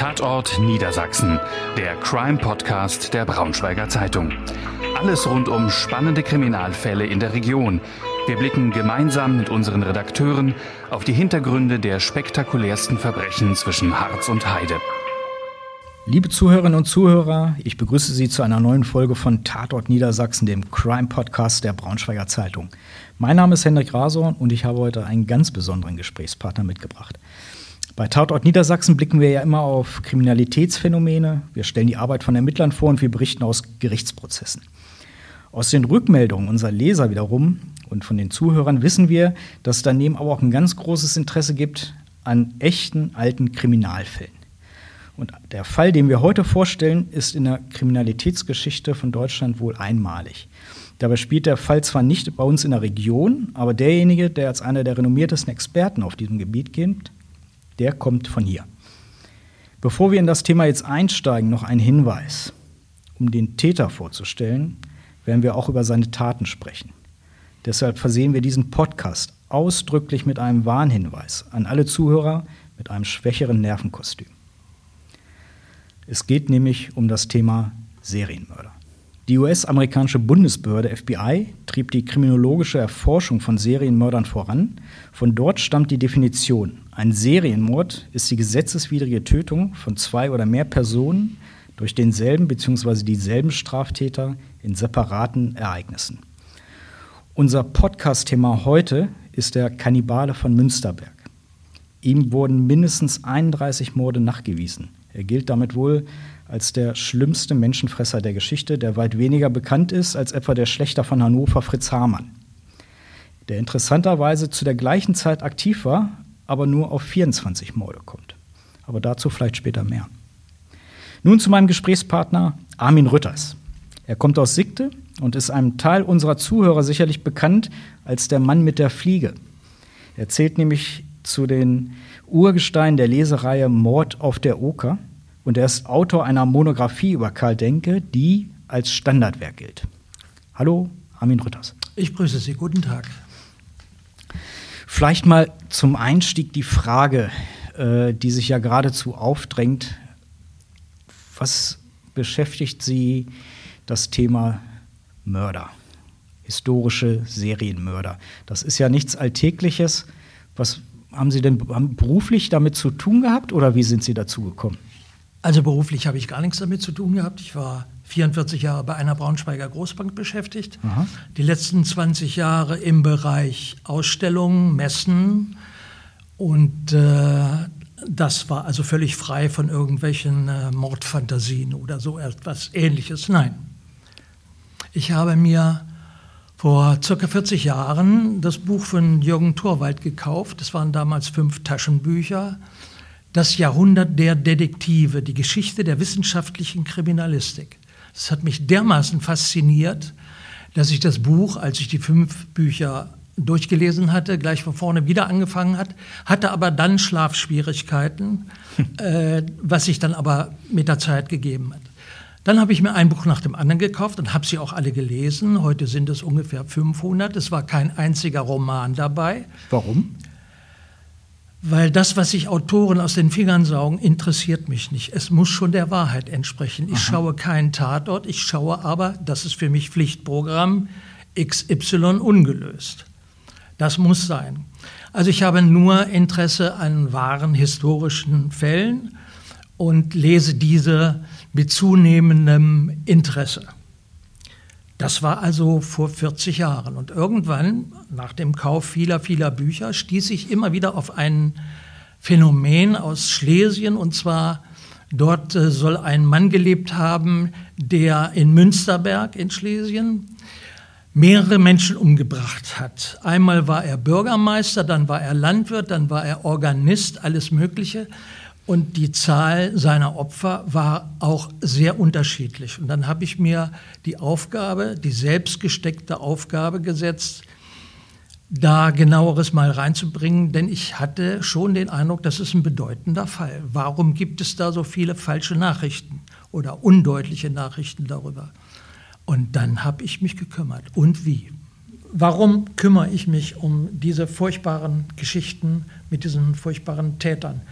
Tatort Niedersachsen, der Crime-Podcast der Braunschweiger Zeitung. Alles rund um spannende Kriminalfälle in der Region. Wir blicken gemeinsam mit unseren Redakteuren auf die Hintergründe der spektakulärsten Verbrechen zwischen Harz und Heide. Liebe Zuhörerinnen und Zuhörer, ich begrüße Sie zu einer neuen Folge von Tatort Niedersachsen, dem Crime-Podcast der Braunschweiger Zeitung. Mein Name ist Hendrik Rasorn und ich habe heute einen ganz besonderen Gesprächspartner mitgebracht. Bei Tatort Niedersachsen blicken wir ja immer auf Kriminalitätsphänomene, wir stellen die Arbeit von Ermittlern vor und wir berichten aus Gerichtsprozessen. Aus den Rückmeldungen unserer Leser wiederum und von den Zuhörern wissen wir, dass es daneben aber auch ein ganz großes Interesse gibt an echten alten Kriminalfällen. Und der Fall, den wir heute vorstellen, ist in der Kriminalitätsgeschichte von Deutschland wohl einmalig. Dabei spielt der Fall zwar nicht bei uns in der Region, aber derjenige, der als einer der renommiertesten Experten auf diesem Gebiet gilt, der kommt von hier. Bevor wir in das Thema jetzt einsteigen, noch ein Hinweis. Um den Täter vorzustellen, werden wir auch über seine Taten sprechen. Deshalb versehen wir diesen Podcast ausdrücklich mit einem Warnhinweis an alle Zuhörer mit einem schwächeren Nervenkostüm. Es geht nämlich um das Thema Serienmörder. Die US-amerikanische Bundesbehörde FBI trieb die kriminologische Erforschung von Serienmördern voran. Von dort stammt die Definition. Ein Serienmord ist die gesetzeswidrige Tötung von zwei oder mehr Personen durch denselben bzw. dieselben Straftäter in separaten Ereignissen. Unser Podcast-Thema heute ist der Kannibale von Münsterberg. Ihm wurden mindestens 31 Morde nachgewiesen. Er gilt damit wohl als der schlimmste Menschenfresser der Geschichte, der weit weniger bekannt ist als etwa der Schlechter von Hannover Fritz Hamann, der interessanterweise zu der gleichen Zeit aktiv war, aber nur auf 24 Morde kommt. Aber dazu vielleicht später mehr. Nun zu meinem Gesprächspartner Armin Rütters. Er kommt aus Sigte und ist einem Teil unserer Zuhörer sicherlich bekannt als der Mann mit der Fliege. Er zählt nämlich zu den Urgestein der Lesereihe Mord auf der Oker und er ist Autor einer Monographie über Karl Denke, die als Standardwerk gilt. Hallo, Armin Rütters. Ich grüße Sie, guten Tag. Vielleicht mal zum Einstieg die Frage, äh, die sich ja geradezu aufdrängt. Was beschäftigt Sie das Thema Mörder, historische Serienmörder? Das ist ja nichts Alltägliches. Was, haben Sie denn beruflich damit zu tun gehabt oder wie sind Sie dazu gekommen? Also beruflich habe ich gar nichts damit zu tun gehabt. Ich war 44 Jahre bei einer Braunschweiger Großbank beschäftigt. Aha. Die letzten 20 Jahre im Bereich Ausstellungen, Messen. Und äh, das war also völlig frei von irgendwelchen äh, Mordfantasien oder so etwas Ähnliches. Nein. Ich habe mir vor circa 40 Jahren das Buch von Jürgen Thorwald gekauft. Das waren damals fünf Taschenbücher. Das Jahrhundert der Detektive, die Geschichte der wissenschaftlichen Kriminalistik. Das hat mich dermaßen fasziniert, dass ich das Buch, als ich die fünf Bücher durchgelesen hatte, gleich von vorne wieder angefangen hat, hatte aber dann Schlafschwierigkeiten, äh, was sich dann aber mit der Zeit gegeben hat. Dann habe ich mir ein Buch nach dem anderen gekauft und habe sie auch alle gelesen. Heute sind es ungefähr 500. Es war kein einziger Roman dabei. Warum? Weil das, was sich Autoren aus den Fingern saugen, interessiert mich nicht. Es muss schon der Wahrheit entsprechen. Ich Aha. schaue keinen Tatort, ich schaue aber, das ist für mich Pflichtprogramm, XY ungelöst. Das muss sein. Also ich habe nur Interesse an wahren historischen Fällen und lese diese mit zunehmendem Interesse. Das war also vor 40 Jahren. Und irgendwann, nach dem Kauf vieler, vieler Bücher, stieß ich immer wieder auf ein Phänomen aus Schlesien. Und zwar, dort äh, soll ein Mann gelebt haben, der in Münsterberg in Schlesien mehrere Menschen umgebracht hat. Einmal war er Bürgermeister, dann war er Landwirt, dann war er Organist, alles Mögliche. Und die Zahl seiner Opfer war auch sehr unterschiedlich. Und dann habe ich mir die Aufgabe, die selbstgesteckte Aufgabe gesetzt, da genaueres mal reinzubringen, denn ich hatte schon den Eindruck, das ist ein bedeutender Fall. Warum gibt es da so viele falsche Nachrichten oder undeutliche Nachrichten darüber? Und dann habe ich mich gekümmert. Und wie? Warum kümmere ich mich um diese furchtbaren Geschichten mit diesen furchtbaren Tätern?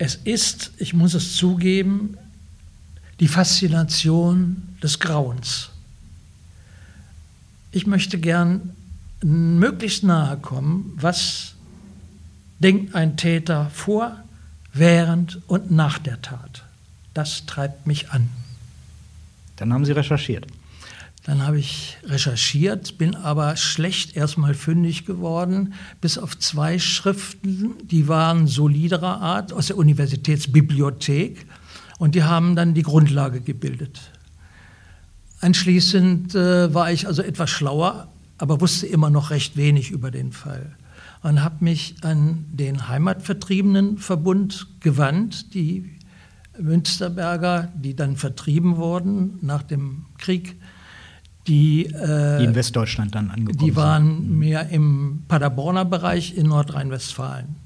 Es ist, ich muss es zugeben, die Faszination des Grauens. Ich möchte gern möglichst nahe kommen, was denkt ein Täter vor, während und nach der Tat. Das treibt mich an. Dann haben Sie recherchiert. Dann habe ich recherchiert, bin aber schlecht erstmal fündig geworden, bis auf zwei Schriften, die waren soliderer Art aus der Universitätsbibliothek und die haben dann die Grundlage gebildet. Anschließend äh, war ich also etwas schlauer, aber wusste immer noch recht wenig über den Fall und habe mich an den Heimatvertriebenenverbund gewandt, die Münsterberger, die dann vertrieben wurden nach dem Krieg, die, äh, die in Westdeutschland dann angekommen Die waren sind. mehr im Paderborner Bereich in Nordrhein-Westfalen.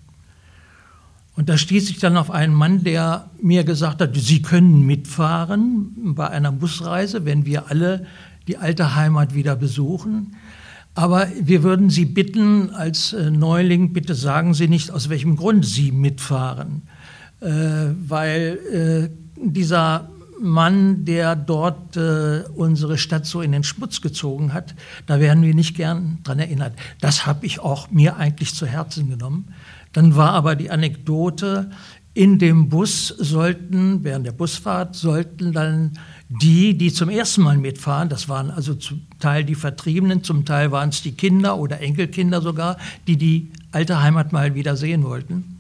Und da stieß ich dann auf einen Mann, der mir gesagt hat, Sie können mitfahren bei einer Busreise, wenn wir alle die alte Heimat wieder besuchen. Aber wir würden Sie bitten, als äh, Neuling, bitte sagen Sie nicht, aus welchem Grund Sie mitfahren. Äh, weil äh, dieser Mann, der dort äh, unsere Stadt so in den Schmutz gezogen hat, da werden wir nicht gern dran erinnert. Das habe ich auch mir eigentlich zu Herzen genommen. Dann war aber die Anekdote, in dem Bus sollten, während der Busfahrt, sollten dann die, die zum ersten Mal mitfahren, das waren also zum Teil die Vertriebenen, zum Teil waren es die Kinder oder Enkelkinder sogar, die die alte Heimat mal wieder sehen wollten,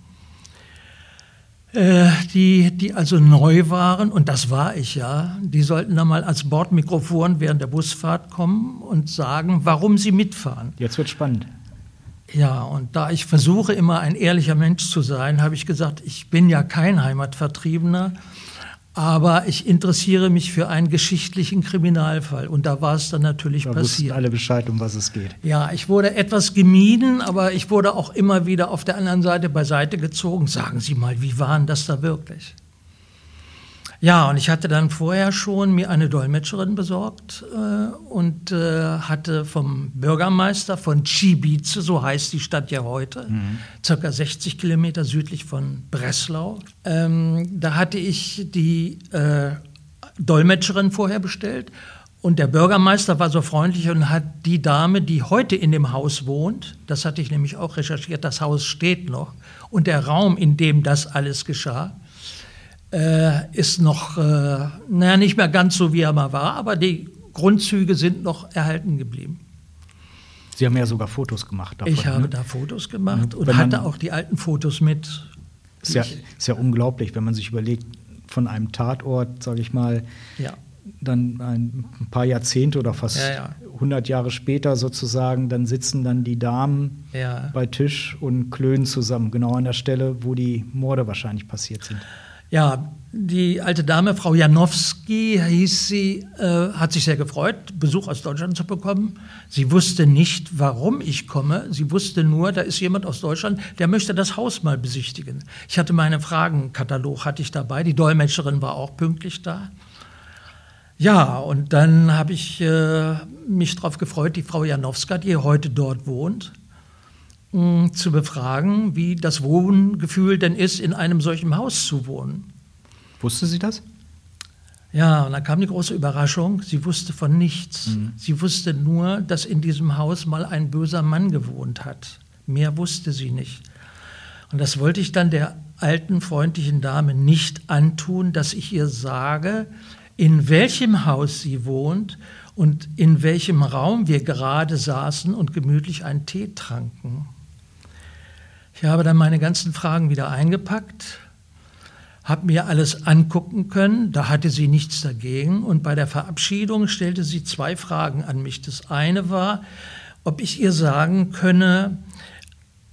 die, die also neu waren, und das war ich ja, die sollten dann mal als Bordmikrofon während der Busfahrt kommen und sagen, warum sie mitfahren. Jetzt wird spannend. Ja, und da ich versuche immer ein ehrlicher Mensch zu sein, habe ich gesagt, ich bin ja kein Heimatvertriebener, aber ich interessiere mich für einen geschichtlichen Kriminalfall. Und da war es dann natürlich da passiert. alle Bescheid, um was es geht. Ja, ich wurde etwas gemieden, aber ich wurde auch immer wieder auf der anderen Seite beiseite gezogen. Sagen Sie mal, wie waren das da wirklich? Ja, und ich hatte dann vorher schon mir eine Dolmetscherin besorgt äh, und äh, hatte vom Bürgermeister von Cibice, so heißt die Stadt ja heute, mhm. circa 60 Kilometer südlich von Breslau, ähm, da hatte ich die äh, Dolmetscherin vorher bestellt und der Bürgermeister war so freundlich und hat die Dame, die heute in dem Haus wohnt, das hatte ich nämlich auch recherchiert, das Haus steht noch und der Raum, in dem das alles geschah, äh, ist noch, äh, naja, nicht mehr ganz so, wie er mal war, aber die Grundzüge sind noch erhalten geblieben. Sie haben ja sogar Fotos gemacht davon. Ich habe ne? da Fotos gemacht ja, und hatte auch die alten Fotos mit. Ist ja, ist ja unglaublich, wenn man sich überlegt, von einem Tatort, sage ich mal, ja. dann ein paar Jahrzehnte oder fast ja, ja. 100 Jahre später sozusagen, dann sitzen dann die Damen bei Tisch und klönen zusammen, genau an der Stelle, wo die Morde wahrscheinlich passiert sind. Ja, die alte Dame, Frau Janowski hieß sie, äh, hat sich sehr gefreut, Besuch aus Deutschland zu bekommen. Sie wusste nicht, warum ich komme. Sie wusste nur, da ist jemand aus Deutschland, der möchte das Haus mal besichtigen. Ich hatte meinen Fragenkatalog hatte ich dabei. Die Dolmetscherin war auch pünktlich da. Ja, und dann habe ich äh, mich darauf gefreut, die Frau Janowska, die heute dort wohnt, zu befragen, wie das Wohngefühl denn ist, in einem solchen Haus zu wohnen. Wusste sie das? Ja, und dann kam die große Überraschung, sie wusste von nichts. Mhm. Sie wusste nur, dass in diesem Haus mal ein böser Mann gewohnt hat. Mehr wusste sie nicht. Und das wollte ich dann der alten, freundlichen Dame nicht antun, dass ich ihr sage, in welchem Haus sie wohnt und in welchem Raum wir gerade saßen und gemütlich einen Tee tranken. Ich habe dann meine ganzen Fragen wieder eingepackt, habe mir alles angucken können, da hatte sie nichts dagegen und bei der Verabschiedung stellte sie zwei Fragen an mich. Das eine war, ob ich ihr sagen könne,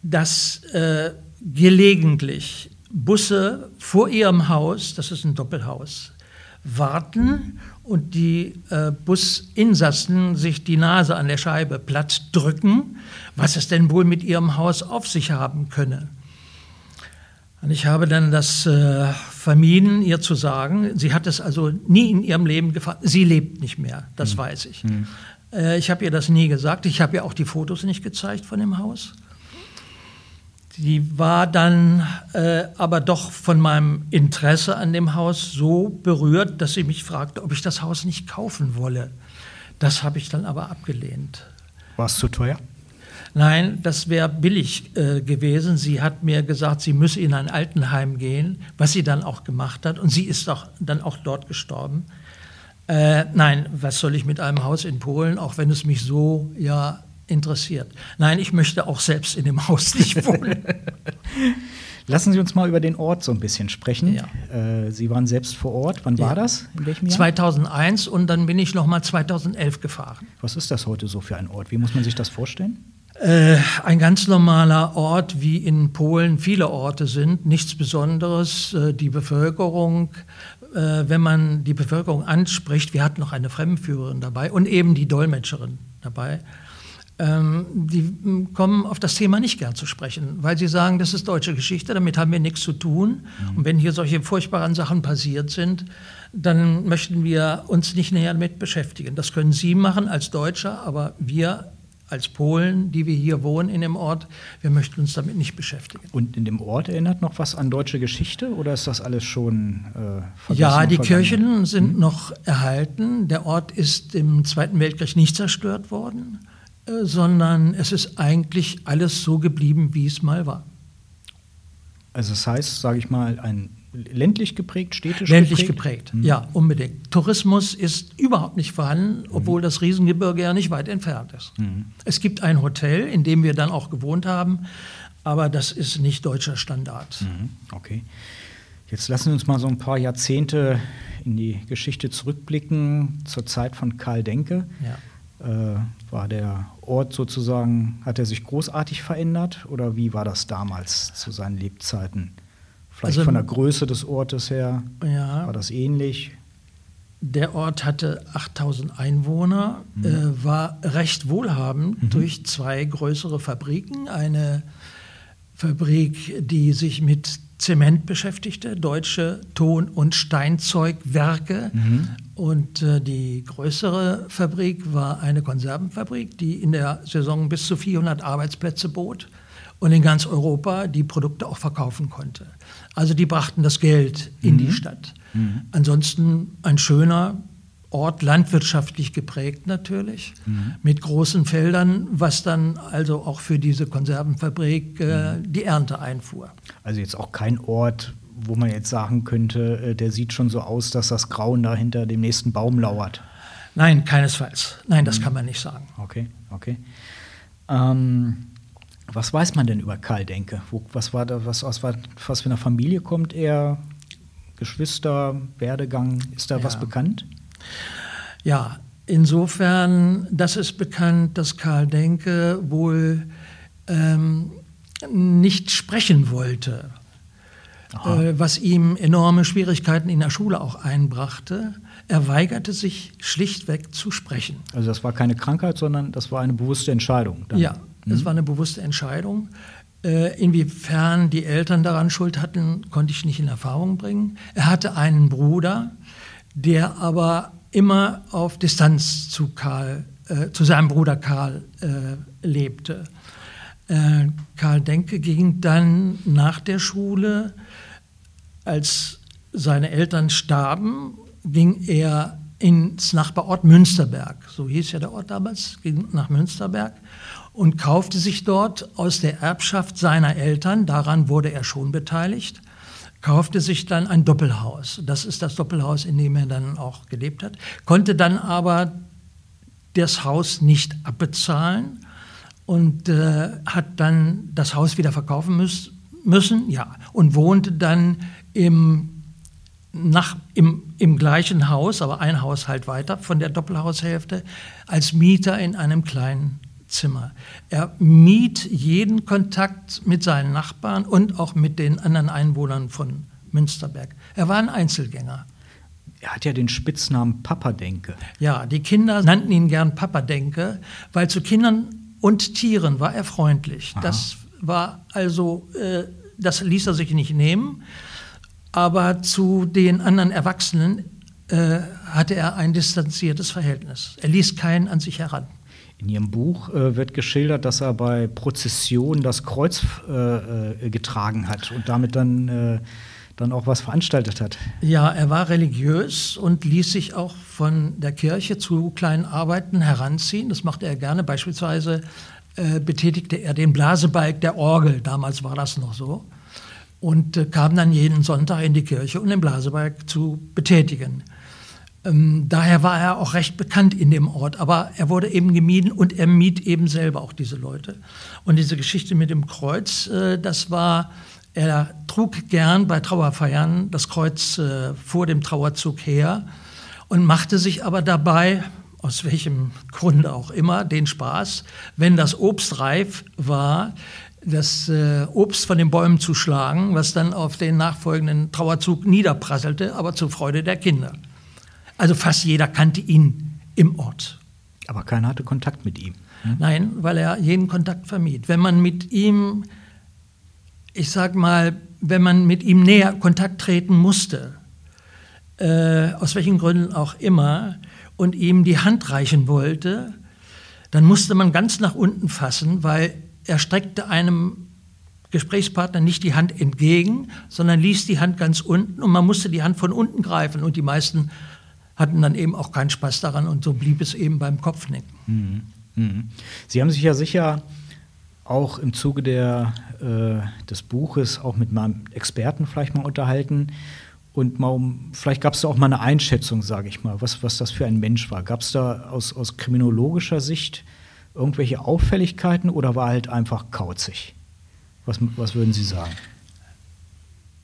dass äh, gelegentlich Busse vor ihrem Haus, das ist ein Doppelhaus, warten und die äh, Businsassen sich die Nase an der Scheibe platt drücken, was es denn wohl mit ihrem Haus auf sich haben könne. Und ich habe dann das äh, vermieden, ihr zu sagen. Sie hat es also nie in ihrem Leben gefahren. Sie lebt nicht mehr, das mhm. weiß ich. Mhm. Äh, ich habe ihr das nie gesagt. Ich habe ihr auch die Fotos nicht gezeigt von dem Haus. Die war dann äh, aber doch von meinem Interesse an dem Haus so berührt, dass sie mich fragte, ob ich das Haus nicht kaufen wolle. Das habe ich dann aber abgelehnt. War es zu teuer? Nein, das wäre billig äh, gewesen. Sie hat mir gesagt, sie müsse in ein Altenheim gehen, was sie dann auch gemacht hat. Und sie ist auch, dann auch dort gestorben. Äh, nein, was soll ich mit einem Haus in Polen, auch wenn es mich so ja interessiert. Nein, ich möchte auch selbst in dem Haus nicht wohnen. Lassen Sie uns mal über den Ort so ein bisschen sprechen. Ja. Äh, Sie waren selbst vor Ort. Wann war Ja. das? In welchem Jahr? 2001 und dann bin ich noch mal 2011 gefahren. Was ist das heute so für ein Ort? Wie muss man sich das vorstellen? Äh, ein ganz normaler Ort, wie in Polen viele Orte sind, nichts Besonderes. Äh, die Bevölkerung, äh, wenn man die Bevölkerung anspricht, wir hatten noch eine Fremdenführerin dabei und eben die Dolmetscherin dabei, ähm, die m, kommen auf das Thema nicht gern zu sprechen, weil sie sagen, das ist deutsche Geschichte, damit haben wir nichts zu tun. Und wenn hier solche furchtbaren Sachen passiert sind, dann möchten wir uns nicht näher damit beschäftigen. Das können Sie machen als Deutscher, aber wir als Polen, die wir hier wohnen in dem Ort, wir möchten uns damit nicht beschäftigen. Und in dem Ort erinnert noch was an deutsche Geschichte oder ist das alles schon äh, Ja, die? Kirchen sind noch erhalten. Der Ort ist im Zweiten Weltkrieg nicht zerstört worden, sondern es ist eigentlich alles so geblieben, wie es mal war. Also das heißt, sage ich mal, ein ländlich geprägt, städtisch Ländlich geprägt? geprägt, ja, unbedingt. Tourismus ist überhaupt nicht vorhanden, obwohl das Riesengebirge ja nicht weit entfernt ist. Es gibt ein Hotel, in dem wir dann auch gewohnt haben, aber das ist nicht deutscher Standard. Mhm, Okay. Jetzt lassen Sie uns mal so ein paar Jahrzehnte in die Geschichte zurückblicken, zur Zeit von Karl Denke. Ja. Äh, war der Ort sozusagen, hat er sich großartig verändert oder wie war das damals zu seinen Lebzeiten? Vielleicht Also- von der Größe des Ortes her, Ja. war das ähnlich? Der Ort hatte 8000 Einwohner, äh, war recht wohlhabend durch zwei größere Fabriken. Eine Fabrik, die sich mit Zement beschäftigte, deutsche Ton- und Steinzeugwerke. Und äh, die größere Fabrik war eine Konservenfabrik, die in der Saison bis zu 400 Arbeitsplätze bot und in ganz Europa die Produkte auch verkaufen konnte. Also die brachten das Geld in die Stadt. Ansonsten ein schöner Ort, landwirtschaftlich geprägt natürlich, mit großen Feldern, was dann also auch für diese Konservenfabrik äh, die Ernte einfuhr. Also jetzt auch kein Ort, wo man jetzt sagen könnte, äh, der sieht schon so aus, dass das Grauen da hinter dem nächsten Baum lauert. Nein, keinesfalls. Nein, das kann man nicht sagen. Okay, okay. Ähm, was weiß man denn über Karl Denke? Wo, was war da, was aus was für einer Familie kommt er? Geschwister, Werdegang, ist da Ja. was bekannt? Ja, insofern, das ist bekannt, dass Karl Denke wohl ähm, nicht sprechen wollte, äh, was ihm enorme Schwierigkeiten in der Schule auch einbrachte. Er weigerte sich schlichtweg zu sprechen. Also das war keine Krankheit, sondern das war eine bewusste Entscheidung. dann. Ja, es war eine bewusste Entscheidung. Äh, inwiefern die Eltern daran Schuld hatten, konnte ich nicht in Erfahrung bringen. Er hatte einen Bruder, der aber immer auf Distanz zu Karl, äh, zu seinem Bruder Karl äh, lebte. Äh, Karl Denke ging dann nach der Schule, als seine Eltern starben, ging er ins Nachbarort Münsterberg, so hieß ja der Ort damals, ging nach Münsterberg und kaufte sich dort aus der Erbschaft seiner Eltern, daran wurde er schon beteiligt, kaufte sich dann ein Doppelhaus. Das ist das Doppelhaus, in dem er dann auch gelebt hat, konnte dann aber das Haus nicht abbezahlen und äh, hat dann das Haus wieder verkaufen müß, müssen, ja, und wohnte dann im, nach, im, im gleichen Haus, aber ein Haus halt weiter von der Doppelhaushälfte, als Mieter in einem kleinen Zimmer. Er mied jeden Kontakt mit seinen Nachbarn und auch mit den anderen Einwohnern von Münsterberg. Er war ein Einzelgänger. Er hat ja den Spitznamen Papa Denke. Ja, die Kinder nannten ihn gern Papa Denke, weil zu Kindern und Tieren war er freundlich. Das war also, äh, das ließ er sich nicht nehmen. Aber zu den anderen Erwachsenen äh, hatte er ein distanziertes Verhältnis. Er ließ keinen an sich heran. In Ihrem Buch äh, wird geschildert, dass er bei Prozessionen das Kreuz äh, äh, getragen hat und damit dann, äh, dann auch was veranstaltet hat. Ja, er war religiös und ließ sich auch von der Kirche zu kleinen Arbeiten heranziehen. Das machte er gerne. Beispielsweise äh, betätigte er den Blasebalg der Orgel. Damals war das noch so. Und äh, kam dann jeden Sonntag in die Kirche, um den Blasebalg zu betätigen. Ähm, daher war er auch recht bekannt in dem Ort, aber er wurde eben gemieden und er mied eben selber auch diese Leute. Und diese Geschichte mit dem Kreuz, äh, das war, er trug gern bei Trauerfeiern das Kreuz äh, vor dem Trauerzug her und machte sich aber dabei, aus welchem Grunde auch immer, den Spaß, wenn das Obst reif war, das äh, Obst von den Bäumen zu schlagen, was dann auf den nachfolgenden Trauerzug niederprasselte, aber zur Freude der Kinder. Also fast jeder kannte ihn im Ort. Aber keiner hatte Kontakt mit ihm. Hm? Nein, weil er jeden Kontakt vermied. Wenn man mit ihm, ich sag mal, wenn man mit ihm näher Kontakt treten musste, äh, aus welchen Gründen auch immer, und ihm die Hand reichen wollte, dann musste man ganz nach unten fassen, weil er streckte einem Gesprächspartner nicht die Hand entgegen, sondern ließ die Hand ganz unten und man musste die Hand von unten greifen und die meisten hatten dann eben auch keinen Spaß daran und so blieb es eben beim Kopfnicken. Mhm. Mhm. Sie haben sich ja sicher auch im Zuge der, äh, des Buches auch mit meinem Experten vielleicht mal unterhalten. Und mal um, vielleicht gab es da auch mal eine Einschätzung, sage ich mal, was, was das für ein Mensch war. Gab es da aus, aus kriminologischer Sicht irgendwelche Auffälligkeiten oder war halt einfach kauzig? Was, was würden Sie sagen?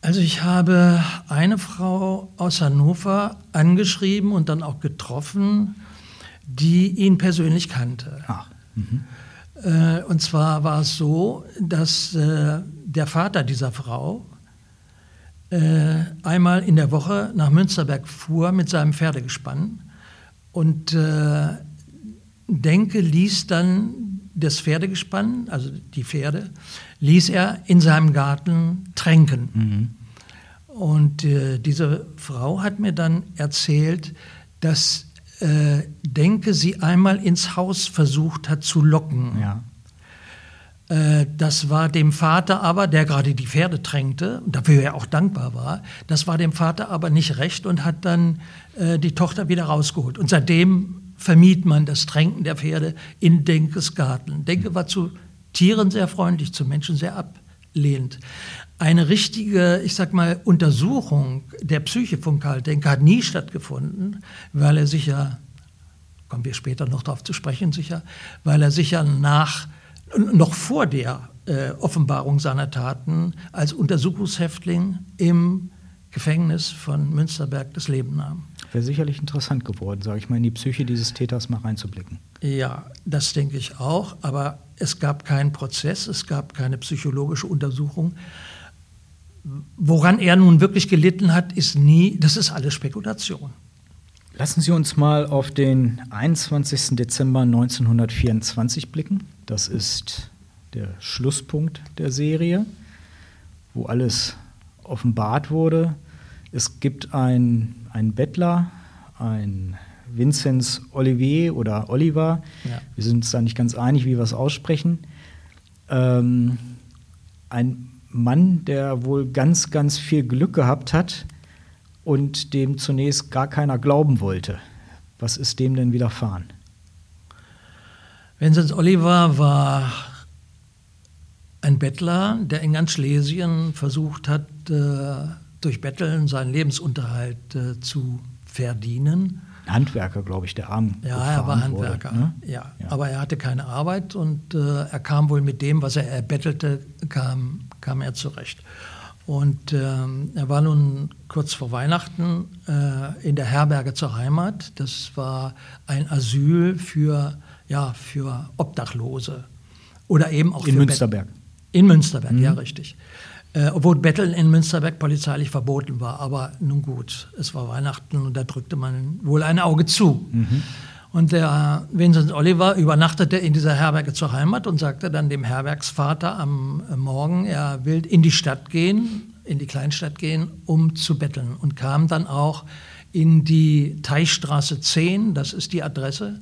Also ich habe eine Frau aus Hannover angeschrieben und dann auch getroffen, die ihn persönlich kannte. Ach. Mhm. Äh, und zwar war es so, dass äh, der Vater dieser Frau äh, einmal in der Woche nach Münsterberg fuhr mit seinem Pferdegespann und Denke ließ dann das Pferdegespann, also die Pferde, ließ er in seinem Garten tränken. Mhm. Und äh, diese Frau hat mir dann erzählt, dass äh, Denke sie einmal ins Haus versucht hat zu locken. Ja. Äh, das war dem Vater aber, der gerade die Pferde tränkte, dafür er auch dankbar war, das war dem Vater aber nicht recht und hat dann äh, die Tochter wieder rausgeholt. Und seitdem vermied man das Tränken der Pferde in Denkes Garten. Denke war zu Tieren sehr freundlich, zu Menschen sehr ablehnend. Eine richtige, ich sag mal, Untersuchung der Psyche von Karl Denker hat nie stattgefunden, weil er sich ja, kommen wir später noch darauf zu sprechen, sicher, weil er sich ja nach, noch vor der äh, Offenbarung seiner Taten als Untersuchungshäftling im Gefängnis von Münsterberg das Leben nahm. Wäre sicherlich interessant geworden, sage ich mal, in die Psyche dieses Täters mal reinzublicken. Ja, das denke ich auch, aber es gab keinen Prozess, es gab keine psychologische Untersuchung. Woran er nun wirklich gelitten hat, ist nie, das ist alles Spekulation. Lassen Sie uns mal auf den 21. Dezember 1924 blicken. Das ist der Schlusspunkt der Serie, wo alles offenbart wurde. Es gibt einen Bettler, ein Vinzenz Olivier oder Oliver. Ja. Wir sind uns da nicht ganz einig, wie wir es aussprechen. Ähm, ein Mann, der wohl ganz, ganz viel Glück gehabt hat und dem zunächst gar keiner glauben wollte. Was ist dem denn widerfahren? Vinzenz Oliver war ein Bettler, der in ganz Schlesien versucht hat, äh, durch Betteln seinen Lebensunterhalt äh, zu verdienen. Handwerker, glaube ich, der arm. Ja, er war Handwerker. Wurde, ne? ja. ja. aber er hatte keine Arbeit und äh, er kam wohl mit dem, was er erbettelte, kam, kam er zurecht. Und ähm, er war nun kurz vor Weihnachten äh, in der Herberge zur Heimat. Das war ein Asyl für, ja, für Obdachlose. Oder eben auch in Münsterberg. Bet in Münsterberg, mhm. ja, richtig. Äh, obwohl Betteln in Münsterberg polizeilich verboten war. Aber nun gut, es war Weihnachten und da drückte man wohl ein Auge zu. Mhm. Und der Vincent Oliver übernachtete in dieser Herberge zur Heimat und sagte dann dem Herbergsvater am Morgen, er will in die Stadt gehen, in die Kleinstadt gehen, um zu betteln. Und kam dann auch in die Teichstraße 10, das ist die Adresse,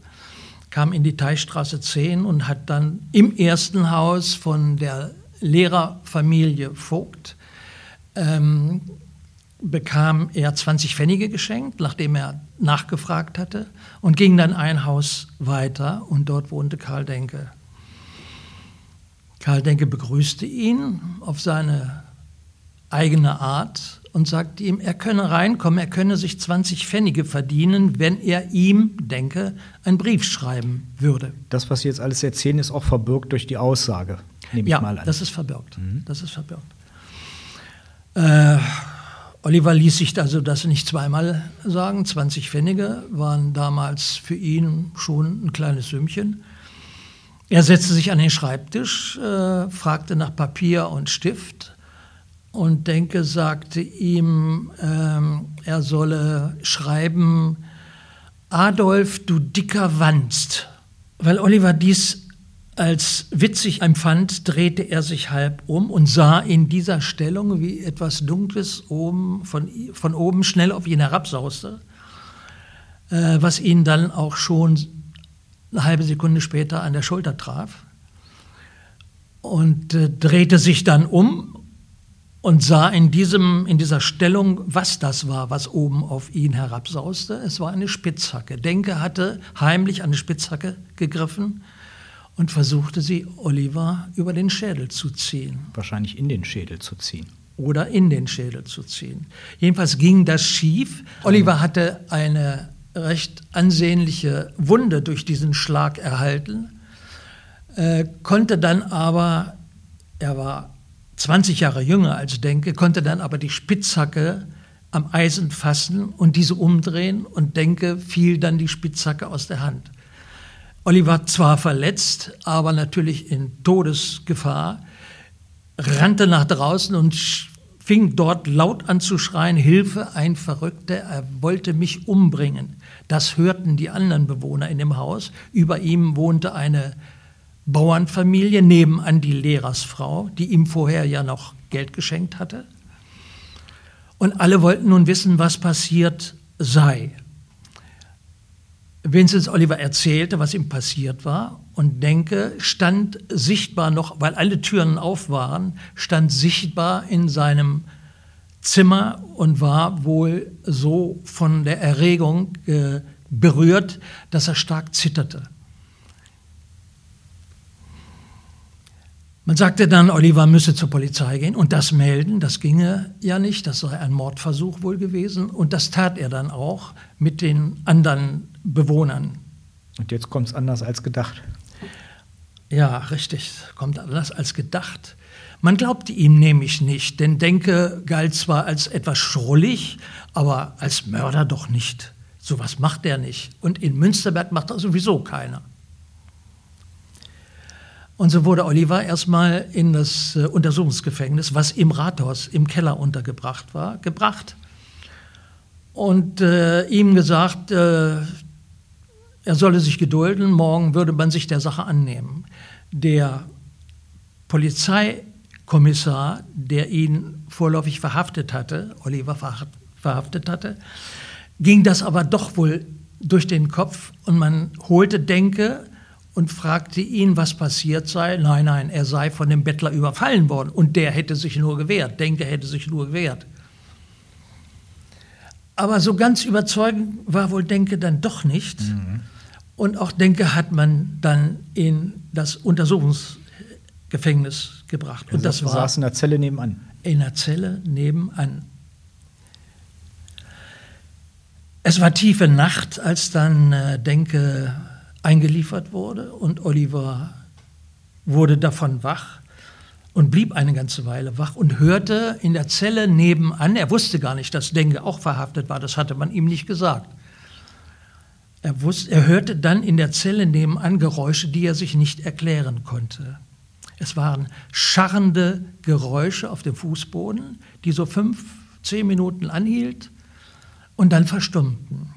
kam in die Teichstraße 10 und hat dann im ersten Haus von der Lehrerfamilie Vogt ähm, bekam er 20 Pfennige geschenkt, nachdem er nachgefragt hatte, und ging dann ein Haus weiter und dort wohnte Karl Denke. Karl Denke begrüßte ihn auf seine eigene Art und sagte ihm, er könne reinkommen, er könne sich 20 Pfennige verdienen, wenn er ihm, Denke, einen Brief schreiben würde. Das, was Sie jetzt alles erzählen, ist auch verbürgt durch die Aussage, nehme ja, ich mal an. das ist verbürgt. Mhm. Das ist verbürgt. Äh, Oliver ließ sich also das nicht zweimal sagen. 20 Pfennige waren damals für ihn schon ein kleines Sümmchen. Er setzte sich an den Schreibtisch, äh, fragte nach Papier und Stift und Denke sagte ihm, ähm, er solle schreiben, Adolf, du dicker Wanst. Weil Oliver dies als witzig empfand, drehte er sich halb um und sah in dieser Stellung, wie etwas Dunkles oben, von, von oben schnell auf ihn herabsauste, äh, was ihn dann auch schon eine halbe Sekunde später an der Schulter traf und äh, drehte sich dann um und sah in, diesem, in dieser Stellung, was das war, was oben auf ihn herabsauste. Es war eine Spitzhacke. Denke hatte heimlich eine Spitzhacke gegriffen und versuchte sie Oliver über den Schädel zu ziehen. Wahrscheinlich in den Schädel zu ziehen. Oder in den Schädel zu ziehen. Jedenfalls ging das schief. Oliver hatte eine recht ansehnliche Wunde durch diesen Schlag erhalten, äh, konnte dann aber, er war 20 Jahre jünger als Denke, konnte dann aber die Spitzhacke am Eisen fassen und diese umdrehen und Denke fiel dann die Spitzhacke aus der Hand. Oliver zwar verletzt, aber natürlich in Todesgefahr, rannte nach draußen und fing dort laut an zu schreien, Hilfe, ein Verrückter, er wollte mich umbringen. Das hörten die anderen Bewohner in dem Haus. Über ihm wohnte eine Bauernfamilie, nebenan die Lehrersfrau, die ihm vorher ja noch Geld geschenkt hatte. Und alle wollten nun wissen, was passiert sei. Vincent Oliver erzählte, was ihm passiert war und denke, stand sichtbar noch, weil alle Türen auf waren, stand sichtbar in seinem Zimmer und war wohl so von der Erregung äh, berührt, dass er stark zitterte. Man sagte dann, Oliver müsse zur Polizei gehen und das melden. Das ginge ja nicht, das sei ein Mordversuch wohl gewesen. Und das tat er dann auch mit den anderen Bewohnern. Und jetzt kommt es anders als gedacht. Ja, richtig, kommt anders als gedacht. Man glaubte ihm nämlich nicht, denn Denke galt zwar als etwas schrullig, aber als Mörder doch nicht. So was macht er nicht. Und in Münsterberg macht er sowieso keiner. Und so wurde Oliver erstmal in das äh, Untersuchungsgefängnis, was im Rathaus im Keller untergebracht war, gebracht. Und äh, ihm gesagt, äh, er solle sich gedulden, morgen würde man sich der Sache annehmen. Der Polizeikommissar, der ihn vorläufig verhaftet hatte, Oliver verhaftet hatte, ging das aber doch wohl durch den Kopf und man holte Denke und fragte ihn, was passiert sei. Nein, nein, er sei von dem Bettler überfallen worden und der hätte sich nur gewehrt. Denke hätte sich nur gewehrt. Aber so ganz überzeugend war wohl Denke dann doch nicht. Mhm. Und auch Denke hat man dann in das Untersuchungsgefängnis gebracht. Und das war saß in der Zelle nebenan. In der Zelle nebenan. Es war tiefe Nacht, als dann äh, Denke eingeliefert wurde und Oliver wurde davon wach und blieb eine ganze Weile wach und hörte in der Zelle nebenan, er wusste gar nicht, dass Denke auch verhaftet war, das hatte man ihm nicht gesagt. Er, wusste, er hörte dann in der Zelle nebenan Geräusche, die er sich nicht erklären konnte. Es waren scharrende Geräusche auf dem Fußboden, die so fünf, zehn Minuten anhielt und dann verstummten.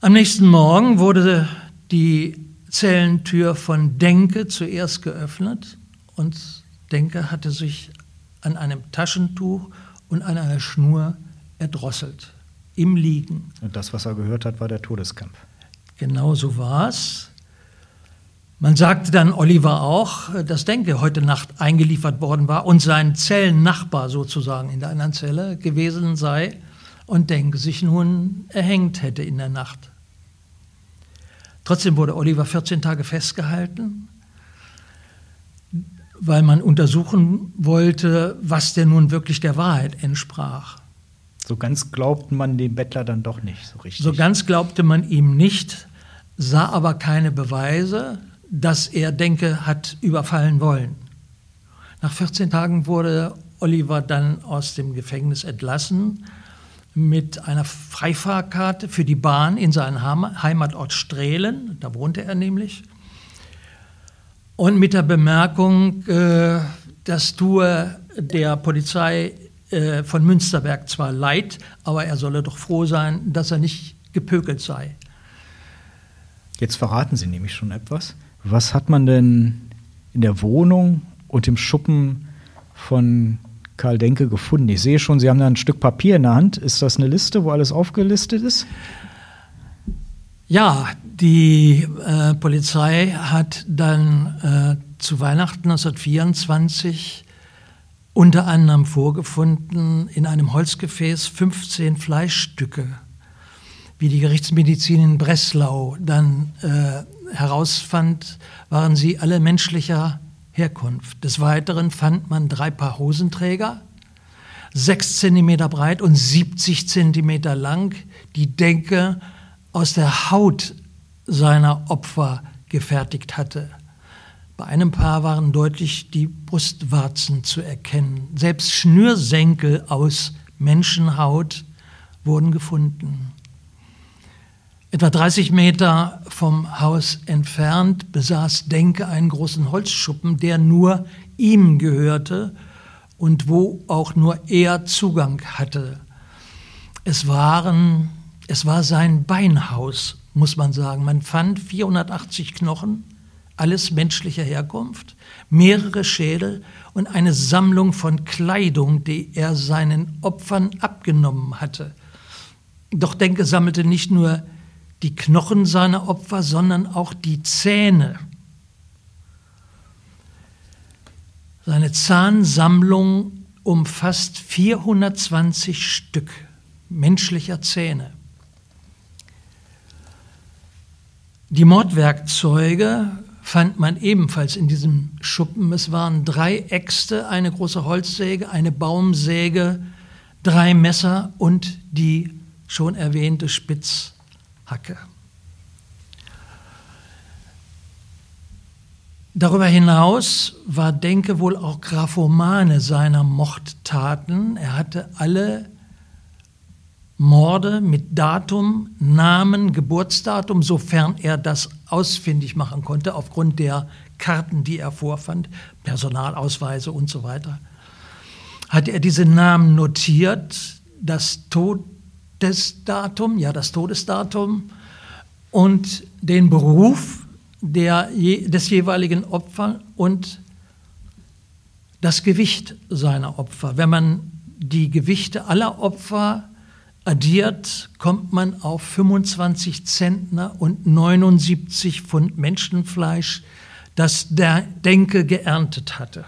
Am nächsten Morgen wurde die Zellentür von Denke zuerst geöffnet und Denke hatte sich an einem Taschentuch und an einer Schnur erdrosselt, im Liegen. Und das, was er gehört hat, war der Todeskampf. Genau so war es. Man sagte dann Oliver auch, dass Denke heute Nacht eingeliefert worden war und sein Zellennachbar sozusagen in der anderen Zelle gewesen sei und Denke sich nun erhängt hätte in der Nacht. Trotzdem wurde Oliver 14 Tage festgehalten, weil man untersuchen wollte, was denn nun wirklich der Wahrheit entsprach. So ganz glaubte man dem Bettler dann doch nicht so richtig. So ganz glaubte man ihm nicht, sah aber keine Beweise, dass er Denke hat überfallen wollen. Nach 14 Tagen wurde Oliver dann aus dem Gefängnis entlassen mit einer Freifahrkarte für die Bahn in seinen Heimatort Strehlen, da wohnte er nämlich, und mit der Bemerkung, äh, das tue der Polizei äh, von Münsterberg zwar leid, aber er solle doch froh sein, dass er nicht gepökelt sei. Jetzt verraten Sie nämlich schon etwas. Was hat man denn in der Wohnung und im Schuppen von Karl Denke gefunden? Ich sehe schon, Sie haben da ein Stück Papier in der Hand. Ist das eine Liste, wo alles aufgelistet ist? Ja, die äh, Polizei hat dann äh, zu Weihnachten 1924 unter anderem vorgefunden in einem Holzgefäß 15 Fleischstücke, wie die Gerichtsmedizin in Breslau dann äh, herausfand, waren sie alle menschlicher Herkunft. Des Weiteren fand man drei Paar Hosenträger, sechs Zentimeter breit und 70 Zentimeter lang, die Denke aus der Haut seiner Opfer gefertigt hatte. Bei einem Paar waren deutlich die Brustwarzen zu erkennen. Selbst Schnürsenkel aus Menschenhaut wurden gefunden. Etwa 30 Meter vom Haus entfernt besaß Denke einen großen Holzschuppen, der nur ihm gehörte und wo auch nur er Zugang hatte. Es waren, es war sein Beinhaus, muss man sagen. Man fand 480 Knochen, alles menschlicher Herkunft, mehrere Schädel und eine Sammlung von Kleidung, die er seinen Opfern abgenommen hatte. Doch Denke sammelte nicht nur die Knochen seiner Opfer, sondern auch die Zähne. Seine Zahnsammlung umfasst 420 Stück menschlicher Zähne. Die Mordwerkzeuge fand man ebenfalls in diesem Schuppen. Es waren drei Äxte, eine große Holzsäge, eine Baumsäge, drei Messer und die schon erwähnte Spitz Hacke. Darüber hinaus war Denke wohl auch Graphomane seiner Mordtaten. Er hatte alle Morde mit Datum, Namen, Geburtsdatum, sofern er das ausfindig machen konnte, aufgrund der Karten, die er vorfand, Personalausweise und so weiter, hatte er diese Namen notiert. Das Tod Todesdatum, ja das Todesdatum und den Beruf der, des jeweiligen Opfers und das Gewicht seiner Opfer. Wenn man die Gewichte aller Opfer addiert, kommt man auf 25 Zentner und 79 Pfund Menschenfleisch, das der Denke geerntet hatte.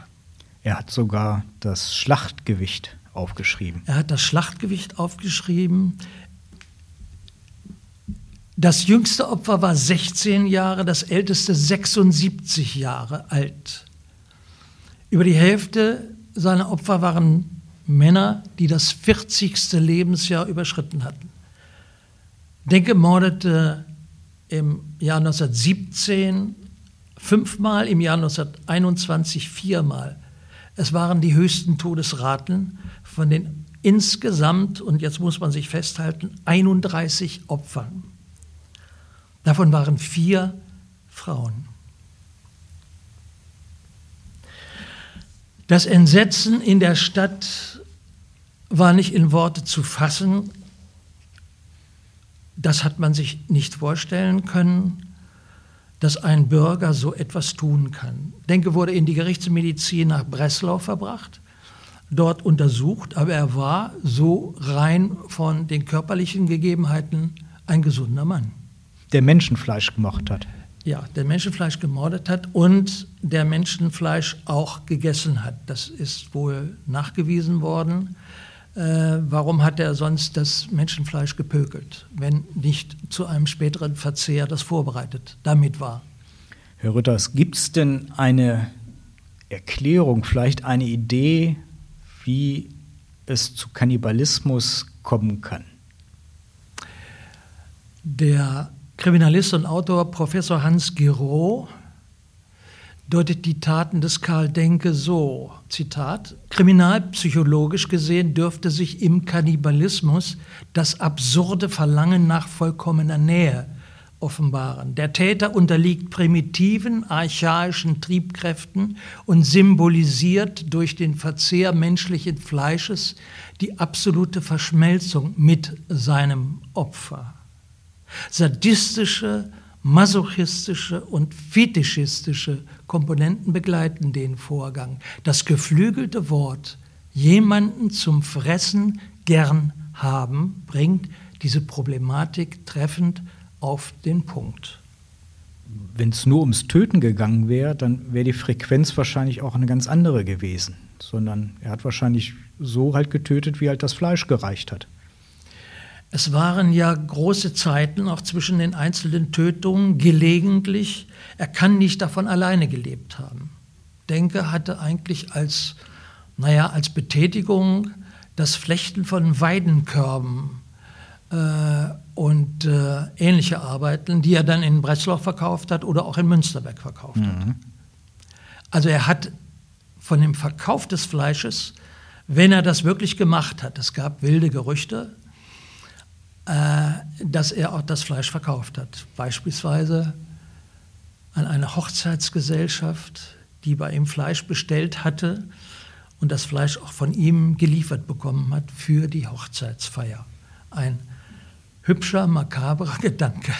Er hat sogar das Schlachtgewicht aufgeschrieben. Er hat das Schlachtgewicht aufgeschrieben. Das jüngste Opfer war 16 Jahre, das älteste 76 Jahre alt. Über die Hälfte seiner Opfer waren Männer, die das 40. Lebensjahr überschritten hatten. Denke mordete im Jahr 1917 fünfmal, im Jahr 1921 viermal. Es waren die höchsten Todesraten von den insgesamt, und jetzt muss man sich festhalten, 31 Opfern. Davon waren vier Frauen. Das Entsetzen in der Stadt war nicht in Worte zu fassen. Das hat man sich nicht vorstellen können dass ein Bürger so etwas tun kann. Denke wurde in die Gerichtsmedizin nach Breslau verbracht, dort untersucht, aber er war so rein von den körperlichen Gegebenheiten ein gesunder Mann. der Menschenfleisch gemocht hat. Ja, der Menschenfleisch gemordet hat und der Menschenfleisch auch gegessen hat. Das ist wohl nachgewiesen worden. Äh, warum hat er sonst das Menschenfleisch gepökelt, wenn nicht zu einem späteren Verzehr das vorbereitet damit war? Herr Rütters, gibt es denn eine Erklärung, vielleicht eine Idee, wie es zu Kannibalismus kommen kann? Der Kriminalist und Autor Professor Hans Giraud deutet die Taten des Karl Denke so, Zitat, kriminalpsychologisch gesehen dürfte sich im Kannibalismus das absurde Verlangen nach vollkommener Nähe offenbaren. Der Täter unterliegt primitiven, archaischen Triebkräften und symbolisiert durch den Verzehr menschlichen Fleisches die absolute Verschmelzung mit seinem Opfer. Sadistische, masochistische und fetischistische Komponenten begleiten den Vorgang. Das geflügelte Wort jemanden zum Fressen gern haben bringt diese Problematik treffend auf den Punkt. Wenn es nur ums Töten gegangen wäre, dann wäre die Frequenz wahrscheinlich auch eine ganz andere gewesen. Sondern er hat wahrscheinlich so halt getötet, wie halt das Fleisch gereicht hat. Es waren ja große Zeiten auch zwischen den einzelnen Tötungen gelegentlich. Er kann nicht davon alleine gelebt haben. Denke hatte eigentlich als, naja, als Betätigung das Flechten von Weidenkörben äh, und äh, ähnliche Arbeiten, die er dann in Breslau verkauft hat oder auch in Münsterberg verkauft mhm. hat. Also er hat von dem Verkauf des Fleisches, wenn er das wirklich gemacht hat, es gab wilde Gerüchte, dass er auch das Fleisch verkauft hat. Beispielsweise an eine Hochzeitsgesellschaft, die bei ihm Fleisch bestellt hatte und das Fleisch auch von ihm geliefert bekommen hat für die Hochzeitsfeier. Ein hübscher, makabrer Gedanke.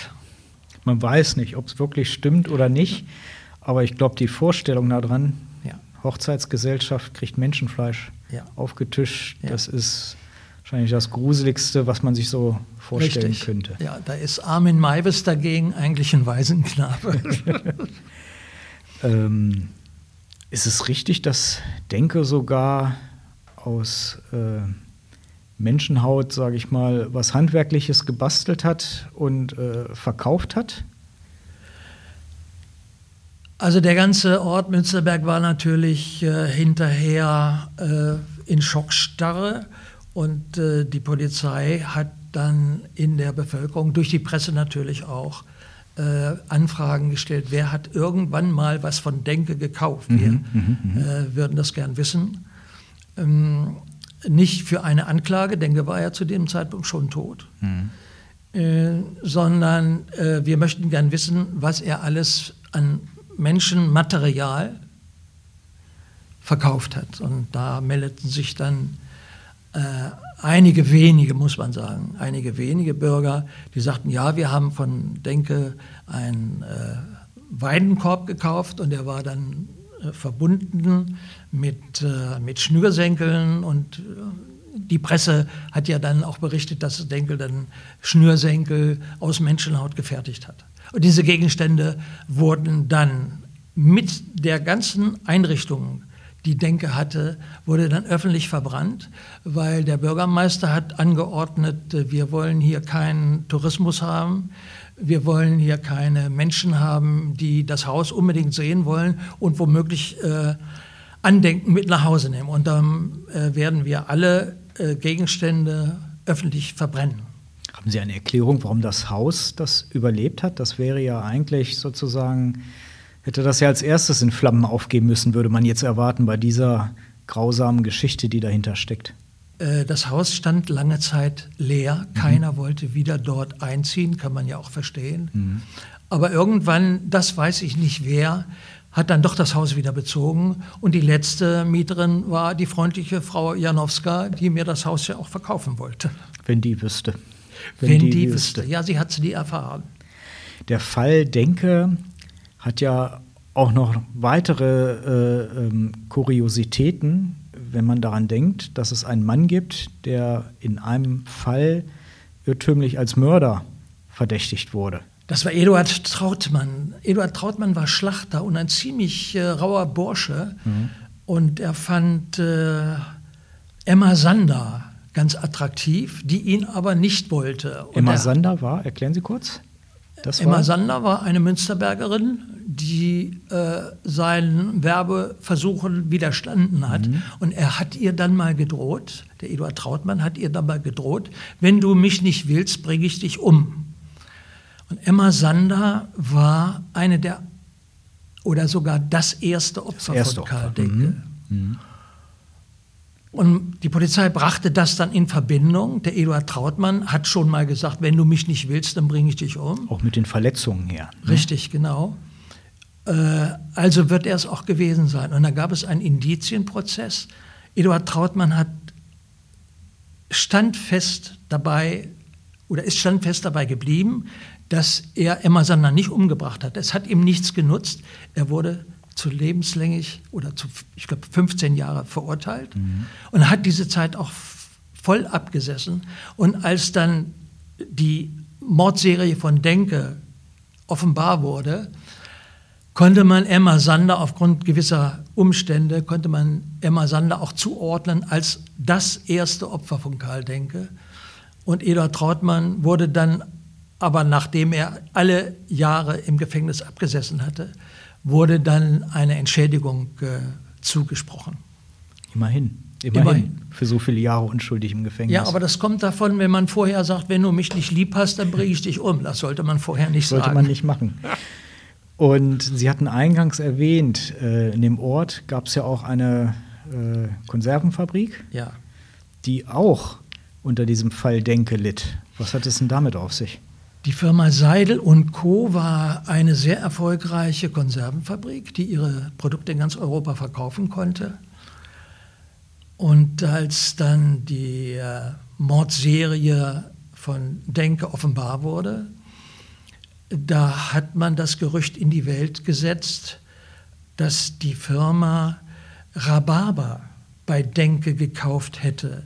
Man weiß nicht, ob es wirklich stimmt oder nicht, aber ich glaube, die Vorstellung daran, ja. Hochzeitsgesellschaft kriegt Menschenfleisch ja. aufgetischt, ja. das ist wahrscheinlich das Gruseligste, was man sich so vorstellen Richtig. könnte. Ja, da ist Armin Maivis dagegen eigentlich ein Waisenknabe. ähm, ist es richtig, dass Denke sogar aus äh, Menschenhaut, sage ich mal, was Handwerkliches gebastelt hat und äh, verkauft hat? Also der ganze Ort Münsterberg war natürlich äh, hinterher äh, in Schockstarre und äh, die Polizei hat dann in der Bevölkerung, durch die Presse natürlich auch, äh, Anfragen gestellt, wer hat irgendwann mal was von Denke gekauft. Mhm, Wir mhm, mhm. äh, würden das gern wissen. Ähm, nicht für eine Anklage, Denke war ja zu dem Zeitpunkt schon tot, mhm. Äh, sondern äh, wir möchten gern wissen, was er alles an Menschenmaterial verkauft hat. Und da meldeten sich dann äh, einige wenige, muss man sagen, einige wenige Bürger, die sagten, ja, wir haben von Denke einen äh, Weidenkorb gekauft und der war dann äh, verbunden mit, äh, mit Schnürsenkeln und äh, die Presse hat ja dann auch berichtet, dass Denkel dann Schnürsenkel aus Menschenhaut gefertigt hat. Und diese Gegenstände wurden dann mit der ganzen Einrichtung die Denke hatte, wurde dann öffentlich verbrannt, weil der Bürgermeister hat angeordnet, äh, wir wollen hier keinen Tourismus haben, wir wollen hier keine Menschen haben, die das Haus unbedingt sehen wollen und womöglich äh, Andenken mit nach Hause nehmen. Und dann äh, werden wir alle äh, Gegenstände öffentlich verbrennen. Haben Sie eine Erklärung, warum das Haus das überlebt hat? Das wäre ja eigentlich sozusagen hätte das ja als erstes in Flammen aufgeben müssen, würde man jetzt erwarten bei dieser grausamen Geschichte, die dahinter steckt. Äh, das Haus stand lange Zeit leer. Mhm. Keiner mhm. wollte wieder dort einziehen, kann man ja auch verstehen. Mhm. Aber irgendwann, das weiß ich nicht wer, hat dann doch das Haus wieder bezogen. Und die letzte Mieterin war die freundliche Frau Janowska, die mir das Haus ja auch verkaufen wollte. Wenn die wüsste. Wenn, Wenn die, die wüsste. wüsste. Ja, sie hat es nie erfahren. Der Fall Denke hat ja auch noch weitere äh, ähm, Kuriositäten, wenn man daran denkt, dass es einen Mann gibt, der in einem Fall irrtümlich als Mörder verdächtigt wurde. Das war Eduard Trautmann. Eduard Trautmann war Schlachter und ein ziemlich äh, rauer Bursche. Mhm. Und er fand äh, Emma Sander ganz attraktiv, die ihn aber nicht wollte. Und Emma er, Sander war, erklären Sie kurz. Das Emma war? Sander war eine Münsterbergerin, die äh, seinen Werbeversuchen widerstanden hat. Mhm. Und er hat ihr dann mal gedroht, der Eduard Trautmann hat ihr dann mal gedroht, wenn du mich nicht willst, bringe ich dich um. Und Emma Sander war eine der, oder sogar das erste Opfer das erste von Karl Opfer. Denke. Mhm. Mhm. Und die Polizei brachte das dann in Verbindung. Der Eduard Trautmann hat schon mal gesagt, wenn du mich nicht willst, dann bringe ich dich um. Auch mit den Verletzungen her. Ne? Richtig, genau. Äh, also wird er es auch gewesen sein. Und da gab es einen Indizienprozess. Eduard Trautmann hat standfest dabei oder ist standfest dabei geblieben, dass er Emma Sander nicht umgebracht hat. Es hat ihm nichts genutzt. Er wurde zu lebenslänglich oder zu, ich glaube, 15 Jahre verurteilt mhm. und hat diese Zeit auch voll abgesessen. Und als dann die Mordserie von Denke offenbar wurde, konnte man Emma Sander aufgrund gewisser Umstände, konnte man Emma Sander auch zuordnen als das erste Opfer von Karl Denke. Und Eduard Trautmann wurde dann aber, nachdem er alle Jahre im Gefängnis abgesessen hatte, wurde dann eine Entschädigung äh, zugesprochen. Immerhin. Immerhin. Immerhin. Für so viele Jahre unschuldig im Gefängnis. Ja, aber das kommt davon, wenn man vorher sagt, wenn du mich nicht lieb hast, dann bringe ich dich um. Das sollte man vorher nicht sollte sagen. Sollte man nicht machen. Und Sie hatten eingangs erwähnt, äh, in dem Ort gab es ja auch eine äh, Konservenfabrik, ja. die auch unter diesem Fall Denke litt. Was hat es denn damit auf sich? Die Firma Seidel und Co. war eine sehr erfolgreiche Konservenfabrik, die ihre Produkte in ganz Europa verkaufen konnte. Und als dann die äh, Mordserie von Denke offenbar wurde, da hat man das Gerücht in die Welt gesetzt, dass die Firma Rhabarber bei Denke gekauft hätte.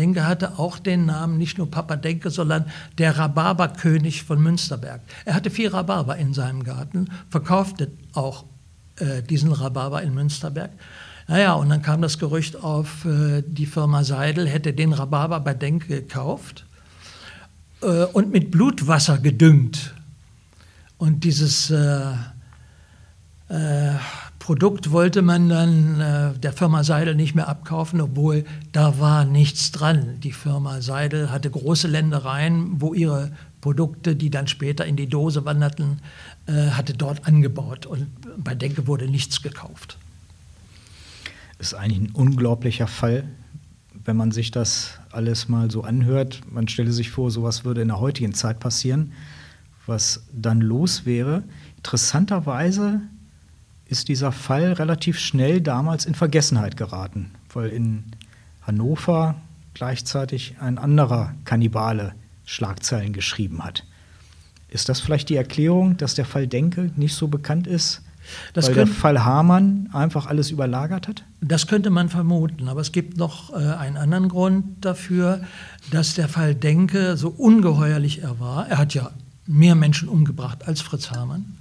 Denke hatte auch den Namen nicht nur Papa Denke, sondern der Rhabarberkönig von Münsterberg. Er hatte viel Rhabarber in seinem Garten, verkaufte auch äh, diesen Rhabarber in Münsterberg. Naja, und dann kam das Gerücht auf, äh, die Firma Seidel hätte den Rhabarber bei Denke gekauft äh, und mit Blutwasser gedüngt. Und dieses äh, äh, Produkt wollte man dann äh, der Firma Seidel nicht mehr abkaufen, obwohl da war nichts dran. Die Firma Seidel hatte große Ländereien, wo ihre Produkte, die dann später in die Dose wanderten, äh, hatte dort angebaut. Und bei Denke wurde nichts gekauft. Ist eigentlich ein unglaublicher Fall, wenn man sich das alles mal so anhört. Man stelle sich vor, sowas würde in der heutigen Zeit passieren, was dann los wäre. Interessanterweise ist dieser Fall relativ schnell damals in Vergessenheit geraten, weil in Hannover gleichzeitig ein anderer Kannibale Schlagzeilen geschrieben hat. Ist das vielleicht die Erklärung, dass der Fall Denke nicht so bekannt ist, das weil könnt, der Fall Hamann einfach alles überlagert hat? Das könnte man vermuten, aber es gibt noch äh, einen anderen Grund dafür, dass der Fall Denke so ungeheuerlich er war. Er hat ja mehr Menschen umgebracht als Fritz Hamann.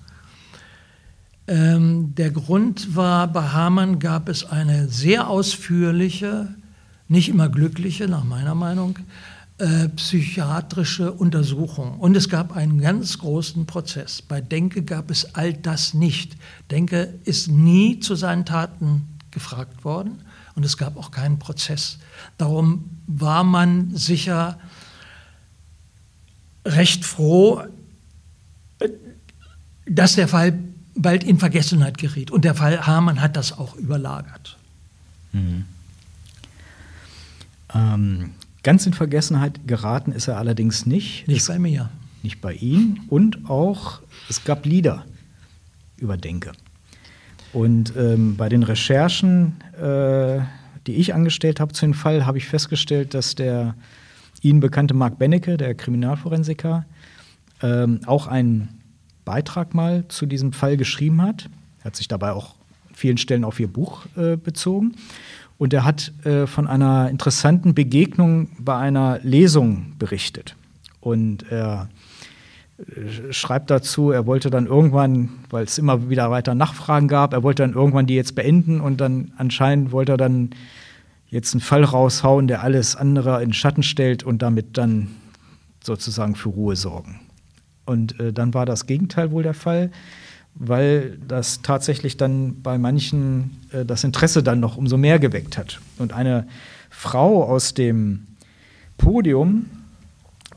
Ähm, der Grund war, bei Hamann gab es eine sehr ausführliche, nicht immer glückliche, nach meiner Meinung, äh, psychiatrische Untersuchung. Und es gab einen ganz großen Prozess. Bei Denke gab es all das nicht. Denke ist nie zu seinen Taten gefragt worden und es gab auch keinen Prozess. Darum war man sicher recht froh, äh, dass der Fall bald in Vergessenheit geriet. Und der Fall Hamann hat das auch überlagert. Mhm. Ähm, ganz in Vergessenheit geraten ist er allerdings nicht. Nicht bei mir. Nicht bei Ihnen. Und auch, es gab Lieder über Denke. Und ähm, bei den Recherchen, äh, die ich angestellt habe zu dem Fall, habe ich festgestellt, dass der Ihnen bekannte Marc Bennecke, der Kriminalforensiker, ähm, auch ein Beitrag mal zu diesem Fall geschrieben hat. Er hat sich dabei auch an vielen Stellen auf ihr Buch äh, bezogen. Und er hat äh, von einer interessanten Begegnung bei einer Lesung berichtet. Und er äh, schreibt dazu, er wollte dann irgendwann, weil es immer wieder weiter Nachfragen gab, er wollte dann irgendwann die jetzt beenden und dann anscheinend wollte er dann jetzt einen Fall raushauen, der alles andere in Schatten stellt und damit dann sozusagen für Ruhe sorgen. Und äh, dann war das Gegenteil wohl der Fall, weil das tatsächlich dann bei manchen äh, das Interesse dann noch umso mehr geweckt hat. Und eine Frau aus dem Podium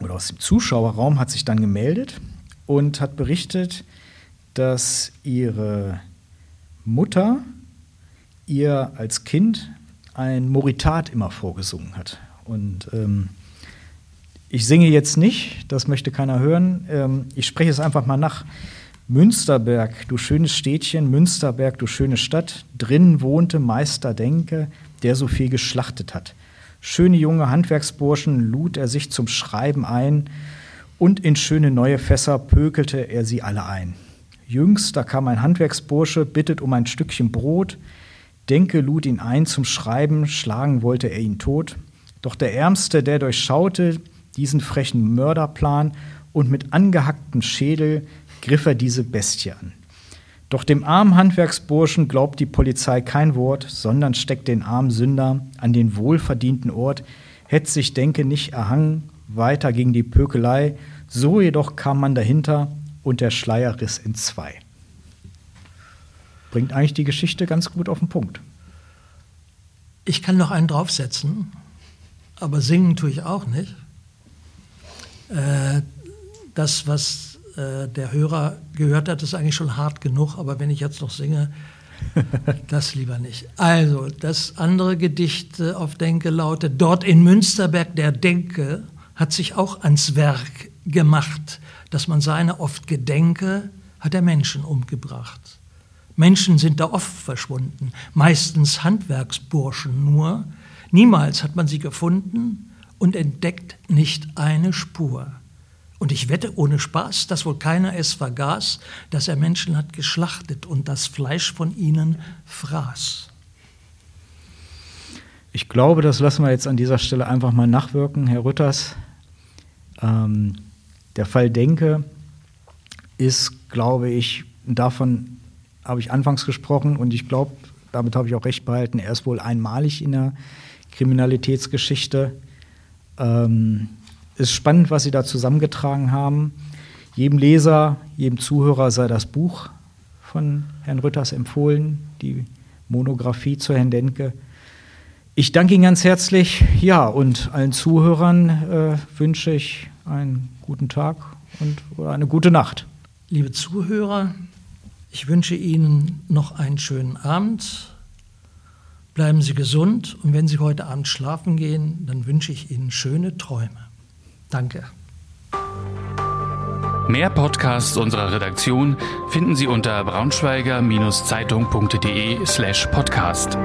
oder aus dem Zuschauerraum hat sich dann gemeldet und hat berichtet, dass ihre Mutter ihr als Kind ein Moritat immer vorgesungen hat. Und ähm, ich singe jetzt nicht, das möchte keiner hören. Ähm, ich spreche es einfach mal nach. Münsterberg, du schönes Städtchen, Münsterberg, du schöne Stadt, drin wohnte Meister Denke, der so viel geschlachtet hat. Schöne junge Handwerksburschen lud er sich zum Schreiben ein, und in schöne neue Fässer pökelte er sie alle ein. Jüngst, da kam ein Handwerksbursche, bittet um ein Stückchen Brot, Denke lud ihn ein zum Schreiben, schlagen wollte er ihn tot. Doch der Ärmste, der durchschaute diesen frechen Mörderplan und mit angehacktem Schädel griff er diese Bestie an. Doch dem armen Handwerksburschen glaubt die Polizei kein Wort, sondern steckt den armen Sünder an den wohlverdienten Ort, hätte sich Denke nicht erhangen, weiter gegen die Pökelei, so jedoch kam man dahinter und der Schleier riss in zwei bringt eigentlich die Geschichte ganz gut auf den Punkt. Ich kann noch einen draufsetzen, aber singen tue ich auch nicht. Äh, das, was äh, der Hörer gehört hat, ist eigentlich schon hart genug, aber wenn ich jetzt noch singe, das lieber nicht. Also, das andere Gedicht äh, auf Denke lautet, dort in Münsterberg der Denke hat sich auch ans Werk gemacht, dass man seine oft gedenke, hat er Menschen umgebracht. Menschen sind da oft verschwunden, meistens Handwerksburschen nur. Niemals hat man sie gefunden und entdeckt nicht eine Spur. Und ich wette ohne Spaß, dass wohl keiner es vergaß, dass er Menschen hat geschlachtet und das Fleisch von ihnen fraß. Ich glaube, das lassen wir jetzt an dieser Stelle einfach mal nachwirken, Herr Rütters. Ähm, der Fall Denke ist, glaube ich, davon habe ich anfangs gesprochen und ich glaube, damit habe ich auch recht behalten, er ist wohl einmalig in der Kriminalitätsgeschichte. Ähm, ist spannend, was Sie da zusammengetragen haben. Jedem Leser, jedem Zuhörer sei das Buch von Herrn Rütters empfohlen, die Monographie zu Herrn Denke. Ich danke Ihnen ganz herzlich. Ja, und allen Zuhörern äh, wünsche ich einen guten Tag und oder eine gute Nacht. Liebe Zuhörer, ich wünsche Ihnen noch einen schönen Abend. Bleiben Sie gesund und wenn Sie heute Abend schlafen gehen, dann wünsche ich Ihnen schöne Träume. Danke. Mehr Podcasts unserer Redaktion finden Sie unter braunschweiger-zeitung.de slash podcast.